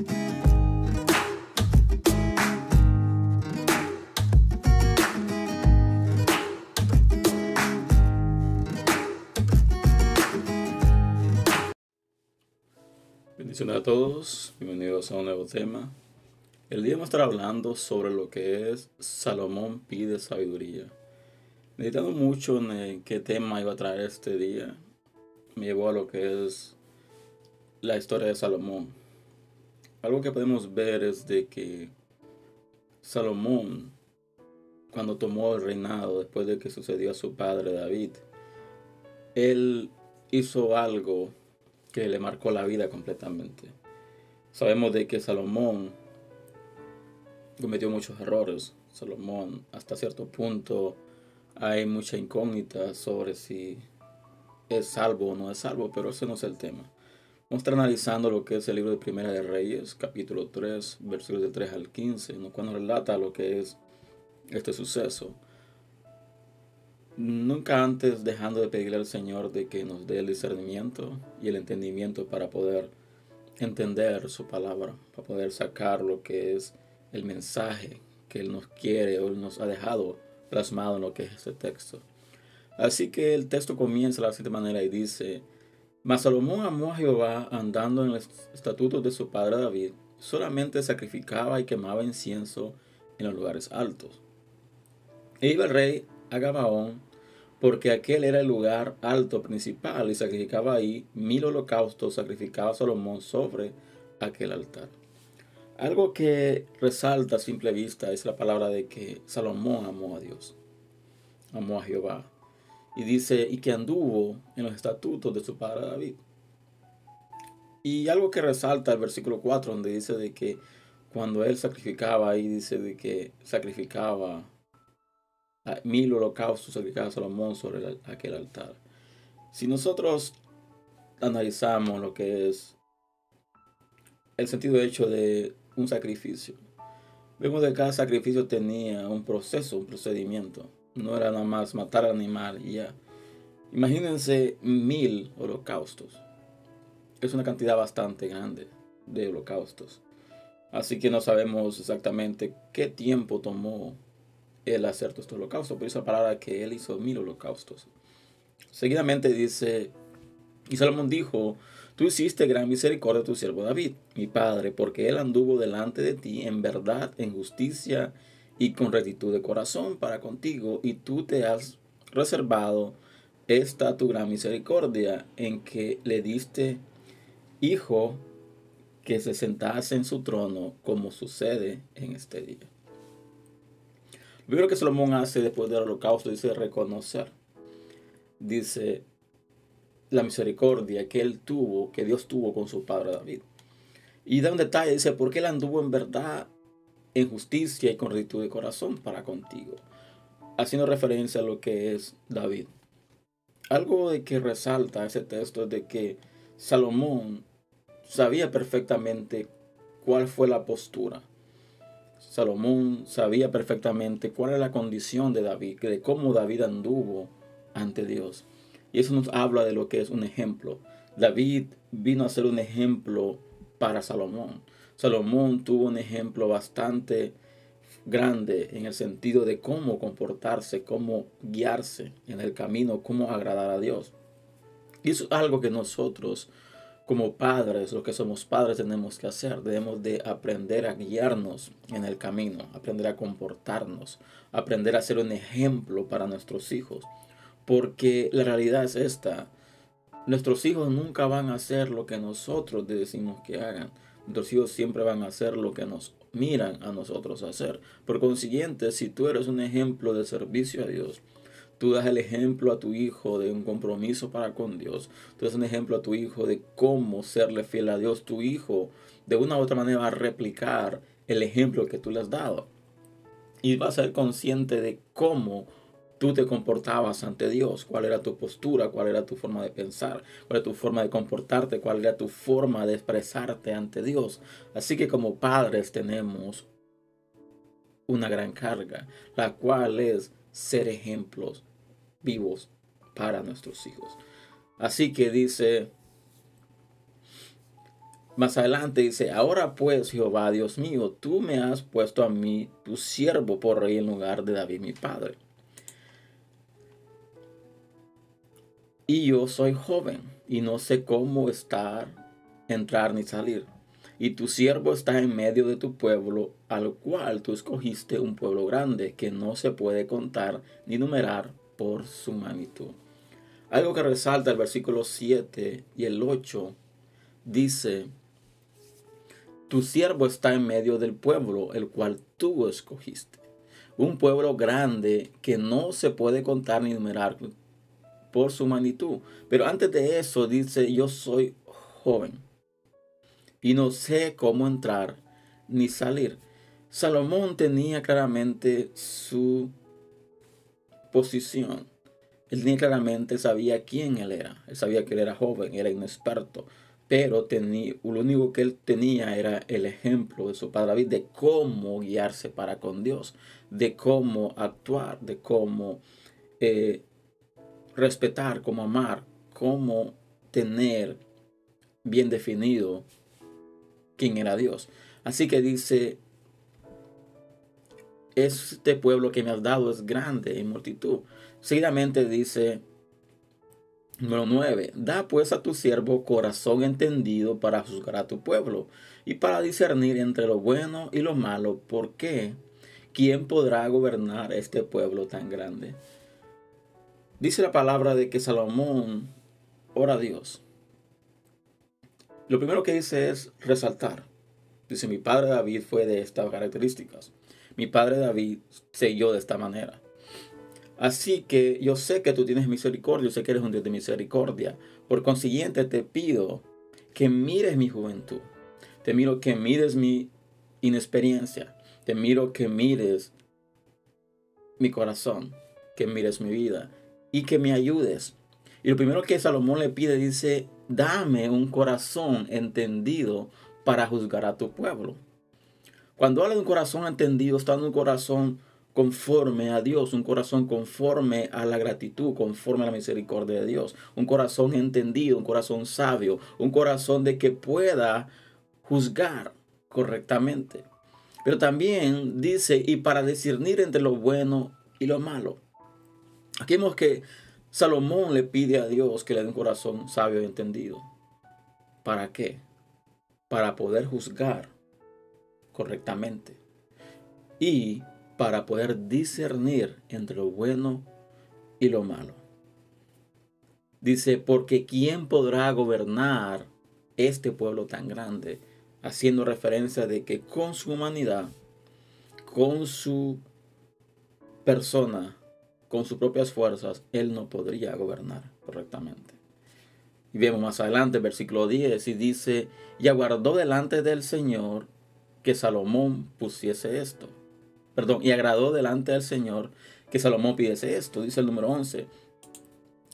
Bendiciones a todos, bienvenidos a un nuevo tema. El día vamos a estar hablando sobre lo que es Salomón pide sabiduría. Meditando mucho en qué tema iba a traer este día, me llevó a lo que es la historia de Salomón. Algo que podemos ver es de que Salomón, cuando tomó el reinado después de que sucedió a su padre David, él hizo algo que le marcó la vida completamente. Sabemos de que Salomón cometió muchos errores. Salomón, hasta cierto punto, hay mucha incógnita sobre si es salvo o no es salvo, pero ese no es el tema. Vamos a estar analizando lo que es el libro de Primera de Reyes, capítulo 3, versículos de 3 al 15, cuando relata lo que es este suceso nunca antes dejando de pedirle al Señor de que nos dé el discernimiento y el entendimiento para poder entender su palabra, para poder sacar lo que es el mensaje que Él nos quiere o nos ha dejado plasmado en lo que es ese texto. Así que el texto comienza de la siguiente manera y dice, Mas Salomón amó a Jehová andando en los estatutos de su padre David, solamente sacrificaba y quemaba incienso en los lugares altos. E iba el rey a Gabaón porque aquel era el lugar alto principal y sacrificaba ahí mil holocaustos, sacrificaba Salomón sobre aquel altar. Algo que resalta a simple vista es la palabra de que Salomón amó a Dios, amó a Jehová. Y dice, y que anduvo en los estatutos de su padre David. Y algo que resalta el versículo 4, donde dice de que cuando él sacrificaba, ahí dice de que sacrificaba mil holocaustos sacrificados a Salomón sobre aquel altar. Si nosotros analizamos lo que es el sentido hecho de un sacrificio, vemos que cada sacrificio tenía un proceso, un procedimiento. No era nada más matar al animal y ya. Imagínense mil holocaustos. Es una cantidad bastante grande de holocaustos. Así que no sabemos exactamente qué tiempo tomó el hacer estos holocaustos. Por esa palabra que él hizo mil holocaustos. Seguidamente dice, y Salomón dijo, tú hiciste gran misericordia a tu siervo David, mi padre, porque él anduvo delante de ti en verdad, en justicia y con rectitud de corazón para contigo, y tú te has reservado esta tu gran misericordia en que le diste hijo que se sentase en su trono como sucede en este día. Lo que Salomón hace después del holocausto dice reconocer. Dice la misericordia que él tuvo, que Dios tuvo con su padre David. Y da un detalle, dice, porque él anduvo en verdad, en justicia y con rectitud de corazón para contigo. Haciendo referencia a lo que es David. Algo de que resalta ese texto es de que Salomón sabía perfectamente cuál fue la postura Salomón sabía perfectamente cuál era la condición de David, de cómo David anduvo ante Dios. Y eso nos habla de lo que es un ejemplo. David vino a ser un ejemplo para Salomón. Salomón tuvo un ejemplo bastante grande en el sentido de cómo comportarse, cómo guiarse en el camino, cómo agradar a Dios. Y eso es algo que nosotros como padres, lo que somos padres tenemos que hacer. Debemos de aprender a guiarnos en el camino, aprender a comportarnos, aprender a ser un ejemplo para nuestros hijos. Porque la realidad es esta. Nuestros hijos nunca van a hacer lo que nosotros decimos que hagan. Nuestros hijos siempre van a hacer lo que nos miran a nosotros hacer. Por consiguiente, si tú eres un ejemplo de servicio a Dios, Tú das el ejemplo a tu hijo de un compromiso para con Dios. Tú das un ejemplo a tu hijo de cómo serle fiel a Dios. Tu hijo de una u otra manera va a replicar el ejemplo que tú le has dado. Y va a ser consciente de cómo tú te comportabas ante Dios, cuál era tu postura, cuál era tu forma de pensar, cuál era tu forma de comportarte, cuál era tu forma de expresarte ante Dios. Así que como padres tenemos una gran carga, la cual es ser ejemplos vivos para nuestros hijos. Así que dice, más adelante dice, ahora pues Jehová, Dios mío, tú me has puesto a mí, tu siervo, por rey en lugar de David, mi padre. Y yo soy joven y no sé cómo estar, entrar ni salir. Y tu siervo está en medio de tu pueblo, al cual tú escogiste un pueblo grande que no se puede contar ni numerar por su magnitud. Algo que resalta el versículo 7 y el 8 dice, tu siervo está en medio del pueblo, el cual tú escogiste. Un pueblo grande que no se puede contar ni numerar por su magnitud. Pero antes de eso dice, yo soy joven y no sé cómo entrar ni salir. Salomón tenía claramente su posición. Él tenía claramente, sabía quién él era. Él sabía que él era joven, era inexperto pero tenía, lo único que él tenía era el ejemplo de su padre David de cómo guiarse para con Dios, de cómo actuar, de cómo eh, respetar, cómo amar, cómo tener bien definido quién era Dios. Así que dice, este pueblo que me has dado es grande en multitud. Seguidamente dice, Número 9. Da pues a tu siervo corazón entendido para juzgar a tu pueblo y para discernir entre lo bueno y lo malo. ¿Por qué? ¿Quién podrá gobernar este pueblo tan grande? Dice la palabra de que Salomón ora a Dios. Lo primero que dice es resaltar. Dice, mi padre David fue de estas características. Mi padre David selló de esta manera. Así que yo sé que tú tienes misericordia, yo sé que eres un Dios de misericordia. Por consiguiente te pido que mires mi juventud. Te miro que mires mi inexperiencia. Te miro que mires mi corazón, que mires mi vida y que me ayudes. Y lo primero que Salomón le pide dice, dame un corazón entendido para juzgar a tu pueblo. Cuando habla de un corazón entendido, está en un corazón conforme a Dios, un corazón conforme a la gratitud, conforme a la misericordia de Dios, un corazón entendido, un corazón sabio, un corazón de que pueda juzgar correctamente. Pero también dice, y para discernir entre lo bueno y lo malo. Aquí vemos que Salomón le pide a Dios que le dé un corazón sabio y entendido. ¿Para qué? Para poder juzgar correctamente. Y para poder discernir entre lo bueno y lo malo. Dice, porque ¿quién podrá gobernar este pueblo tan grande? Haciendo referencia de que con su humanidad, con su persona, con sus propias fuerzas, él no podría gobernar correctamente. Y vemos más adelante, versículo 10, y dice, y aguardó delante del Señor que Salomón pusiese esto perdón, y agradó delante del Señor que Salomón pidiese esto, dice el número 11.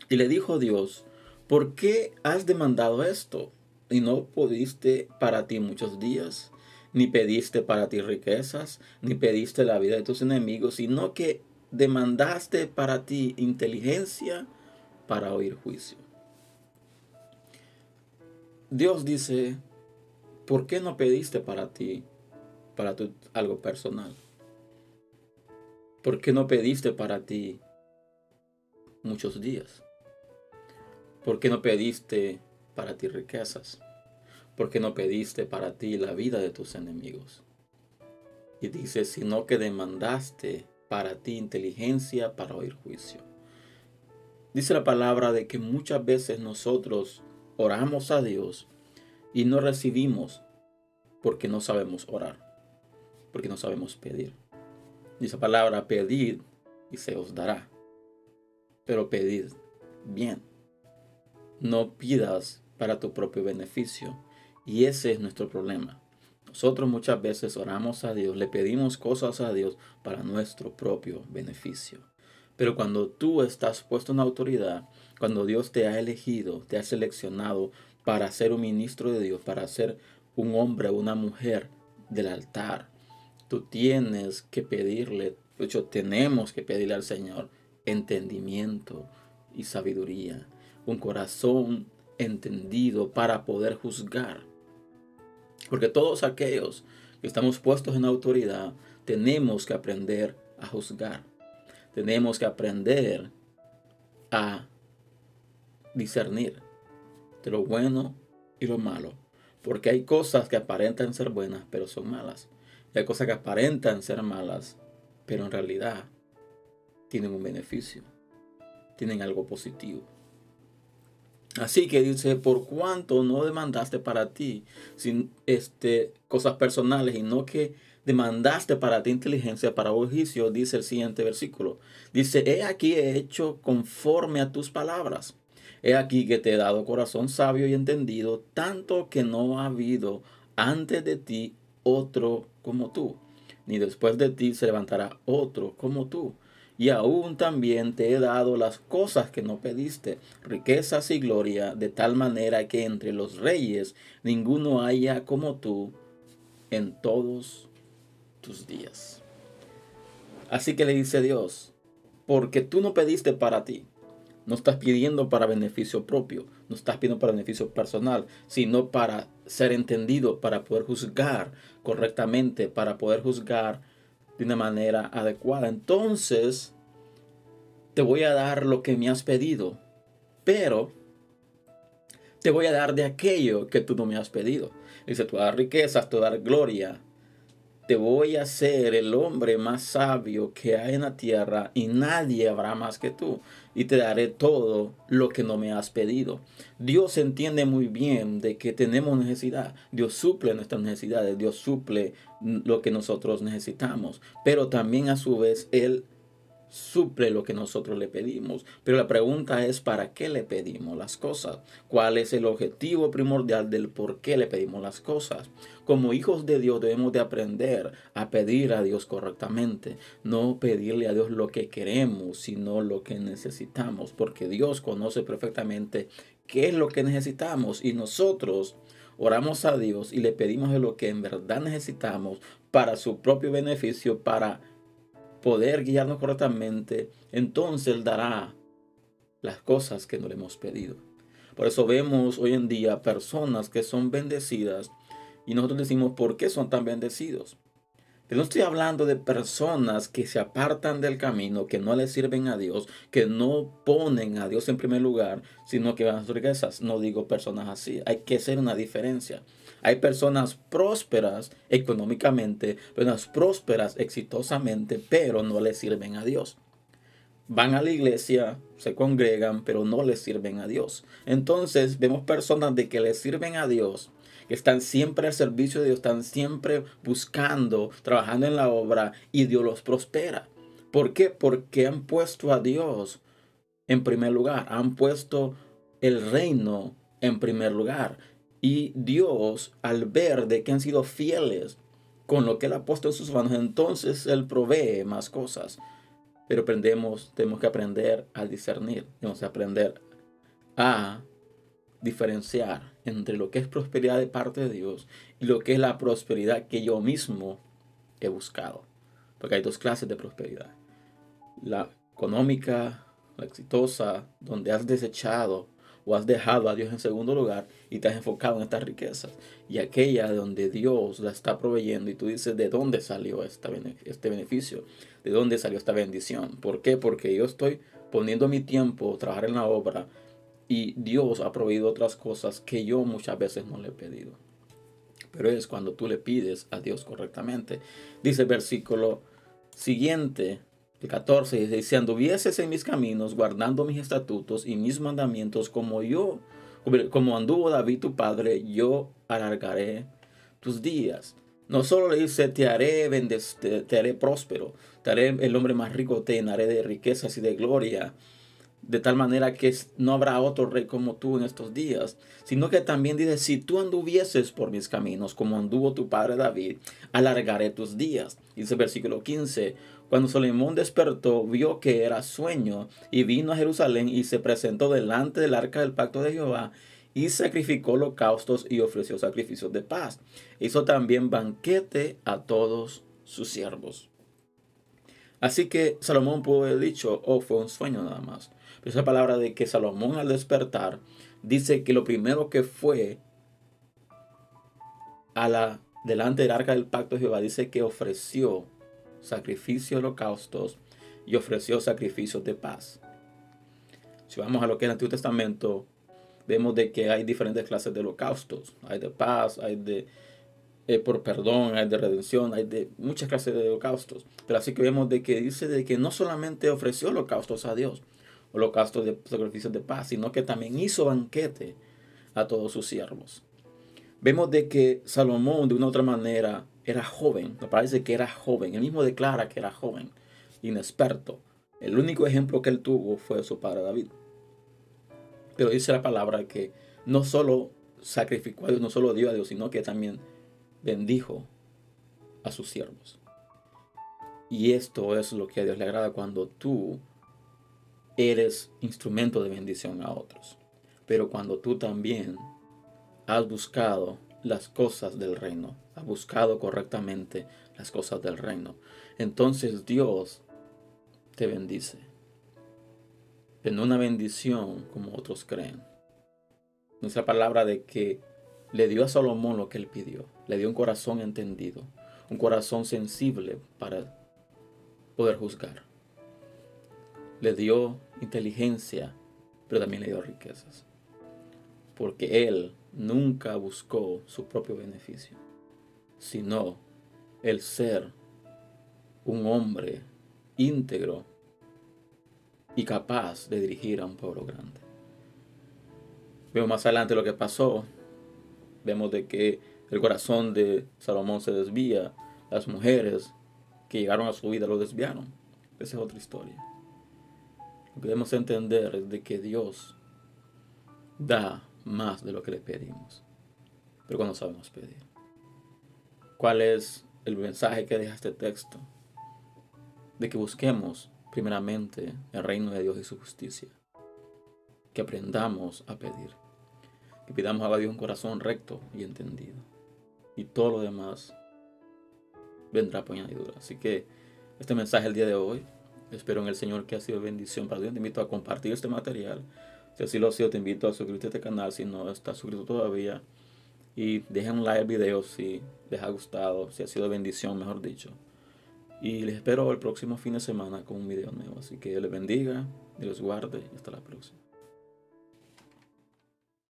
Y le dijo Dios, ¿por qué has demandado esto? Y no pudiste para ti muchos días, ni pediste para ti riquezas, ni pediste la vida de tus enemigos, sino que demandaste para ti inteligencia para oír juicio. Dios dice, ¿por qué no pediste para ti, para tu, algo personal? ¿Por qué no pediste para ti muchos días? ¿Por qué no pediste para ti riquezas? ¿Por qué no pediste para ti la vida de tus enemigos? Y dice, sino que demandaste para ti inteligencia para oír juicio. Dice la palabra de que muchas veces nosotros oramos a Dios y no recibimos porque no sabemos orar, porque no sabemos pedir. Dice palabra, pedid y se os dará. Pero pedid bien. No pidas para tu propio beneficio. Y ese es nuestro problema. Nosotros muchas veces oramos a Dios, le pedimos cosas a Dios para nuestro propio beneficio. Pero cuando tú estás puesto en autoridad, cuando Dios te ha elegido, te ha seleccionado para ser un ministro de Dios, para ser un hombre o una mujer del altar, tú tienes que pedirle, de hecho tenemos que pedirle al Señor entendimiento y sabiduría, un corazón entendido para poder juzgar Porque todos aquellos que estamos puestos en autoridad, tenemos que aprender a juzgar. Tenemos que aprender a discernir de lo bueno y lo malo. Porque hay cosas que aparentan ser buenas, pero son malas. Y hay cosas que aparentan ser malas, pero en realidad tienen un beneficio. Tienen algo positivo. Así que dice, por cuanto no demandaste para ti sin, este, cosas personales y no que demandaste para ti inteligencia para juicio, dice el siguiente versículo. Dice, he aquí he hecho conforme a tus palabras. He aquí que te he dado corazón sabio y entendido, tanto que no ha habido antes de ti otro como tú, ni después de ti se levantará otro como tú y aún también te he dado las cosas que no pediste, riquezas y gloria, de tal manera que entre los reyes ninguno haya como tú en todos tus días. Así que le dice Dios, porque tú no pediste para ti, no estás pidiendo para beneficio propio, no estás pidiendo para beneficio personal, sino para ser entendido, para poder juzgar correctamente, para poder juzgar de una manera adecuada. Entonces, te voy a dar lo que me has pedido, pero te voy a dar de aquello que tú no me has pedido. Dice, tú dar riquezas, tú dar gloria. Te voy a hacer el hombre más sabio que hay en la tierra y nadie habrá más que tú. Y te daré todo lo que no me has pedido. Dios entiende muy bien de que tenemos necesidad. Dios suple nuestras necesidades. Dios suple lo que nosotros necesitamos. Pero también a su vez Él suple lo que nosotros le pedimos. Pero la pregunta es, ¿para qué le pedimos las cosas? ¿Cuál es el objetivo primordial del por qué le pedimos las cosas? Como hijos de Dios debemos de aprender a pedir a Dios correctamente. No pedirle a Dios lo que queremos, sino lo que necesitamos. Porque Dios conoce perfectamente qué es lo que necesitamos y nosotros oramos a Dios y le pedimos de lo que en verdad necesitamos para su propio beneficio, para poder guiarnos correctamente, entonces Él dará las cosas que no le hemos pedido. Por eso vemos hoy en día personas que son bendecidas y nosotros decimos, ¿por qué son tan bendecidos? No estoy hablando de personas que se apartan del camino, que no le sirven a Dios, que no ponen a Dios en primer lugar, sino que van a sus riquezas. No digo personas así. Hay que hacer una diferencia. Hay personas prósperas económicamente, personas prósperas exitosamente, pero no le sirven a Dios. Van a la iglesia, se congregan, pero no le sirven a Dios. Entonces vemos personas de que le sirven a Dios, están siempre al servicio de Dios, están siempre buscando, trabajando en la obra y Dios los prospera. ¿Por qué? Porque han puesto a Dios en primer lugar, han puesto el reino en primer lugar. Y Dios, al ver de que han sido fieles con lo que Él ha puesto en sus manos, entonces Él provee más cosas. Pero aprendemos, tenemos que aprender a discernir, tenemos que aprender a diferenciar entre lo que es prosperidad de parte de Dios y lo que es la prosperidad que yo mismo he buscado. Porque hay dos clases de prosperidad. La económica, la exitosa, donde has desechado o has dejado a Dios en segundo lugar y te has enfocado en estas riquezas. Y aquella donde Dios la está proveyendo y tú dices, ¿de dónde salió esta, este beneficio? ¿De dónde salió esta bendición? ¿Por qué? Porque yo estoy poniendo mi tiempo, a trabajar en la obra y Dios ha proveído otras cosas que yo muchas veces no le he pedido. Pero es cuando tú le pides a Dios correctamente. Dice el versículo siguiente, el 14 dice, si anduvieses en mis caminos, guardando mis estatutos y mis mandamientos, como yo, como anduvo David tu padre, yo alargaré tus días. No solo le dice, te haré, te haré próspero, te haré el hombre más rico, te llenaré de riquezas y de gloria de tal manera que no habrá otro rey como tú en estos días, sino que también dice, si tú anduvieses por mis caminos, como anduvo tu padre David, alargaré tus días. Dice el versículo 15, cuando Salomón despertó, vio que era sueño, y vino a Jerusalén y se presentó delante del arca del pacto de Jehová, y sacrificó holocaustos y ofreció sacrificios de paz. Hizo también banquete a todos sus siervos. Así que Salomón pudo haber dicho, oh, fue un sueño nada más. Esa palabra de que Salomón al despertar dice que lo primero que fue a la, delante del arca del pacto de Jehová, dice que ofreció sacrificios holocaustos y ofreció sacrificios de paz. Si vamos a lo que es el Antiguo Testamento, vemos de que hay diferentes clases de holocaustos. Hay de paz, hay de eh, por perdón, hay de redención, hay de muchas clases de holocaustos. Pero así que vemos de que dice de que no solamente ofreció holocaustos a Dios, holocaustos de sacrificios de paz, sino que también hizo banquete a todos sus siervos. Vemos de que Salomón de una otra manera era joven, me parece que era joven, él mismo declara que era joven, inexperto. El único ejemplo que él tuvo fue su padre David. Pero dice la palabra que no solo sacrificó a Dios, no solo dio a Dios, sino que también bendijo a sus siervos. Y esto es lo que a Dios le agrada cuando tú eres instrumento de bendición a otros. Pero cuando tú también has buscado las cosas del reino, has buscado correctamente las cosas del reino, entonces Dios te bendice. Pero no una bendición como otros creen. Nuestra palabra de que le dio a Salomón lo que él pidió. Le dio un corazón entendido, un corazón sensible para poder juzgar. Le dio inteligencia, pero también le dio riquezas. Porque él nunca buscó su propio beneficio, sino el ser un hombre íntegro y capaz de dirigir a un pueblo grande. Veo más adelante lo que pasó vemos de que el corazón de Salomón se desvía, las mujeres que llegaron a su vida lo desviaron. Esa es otra historia. Debemos entender de que Dios da más de lo que le pedimos, pero cuando sabemos pedir. ¿Cuál es el mensaje que deja este texto? De que busquemos primeramente el reino de Dios y su justicia. Que aprendamos a pedir que pidamos a Dios un corazón recto y entendido. Y todo lo demás vendrá por añadidura. Así que este mensaje el día de hoy, espero en el Señor que ha sido bendición para Dios. Te invito a compartir este material. Si así lo ha sido, te invito a suscribirte a este canal si no estás suscrito todavía. Y dejen un like al video si les ha gustado, si ha sido bendición, mejor dicho. Y les espero el próximo fin de semana con un video nuevo. Así que Dios les bendiga, Dios guarde y hasta la próxima.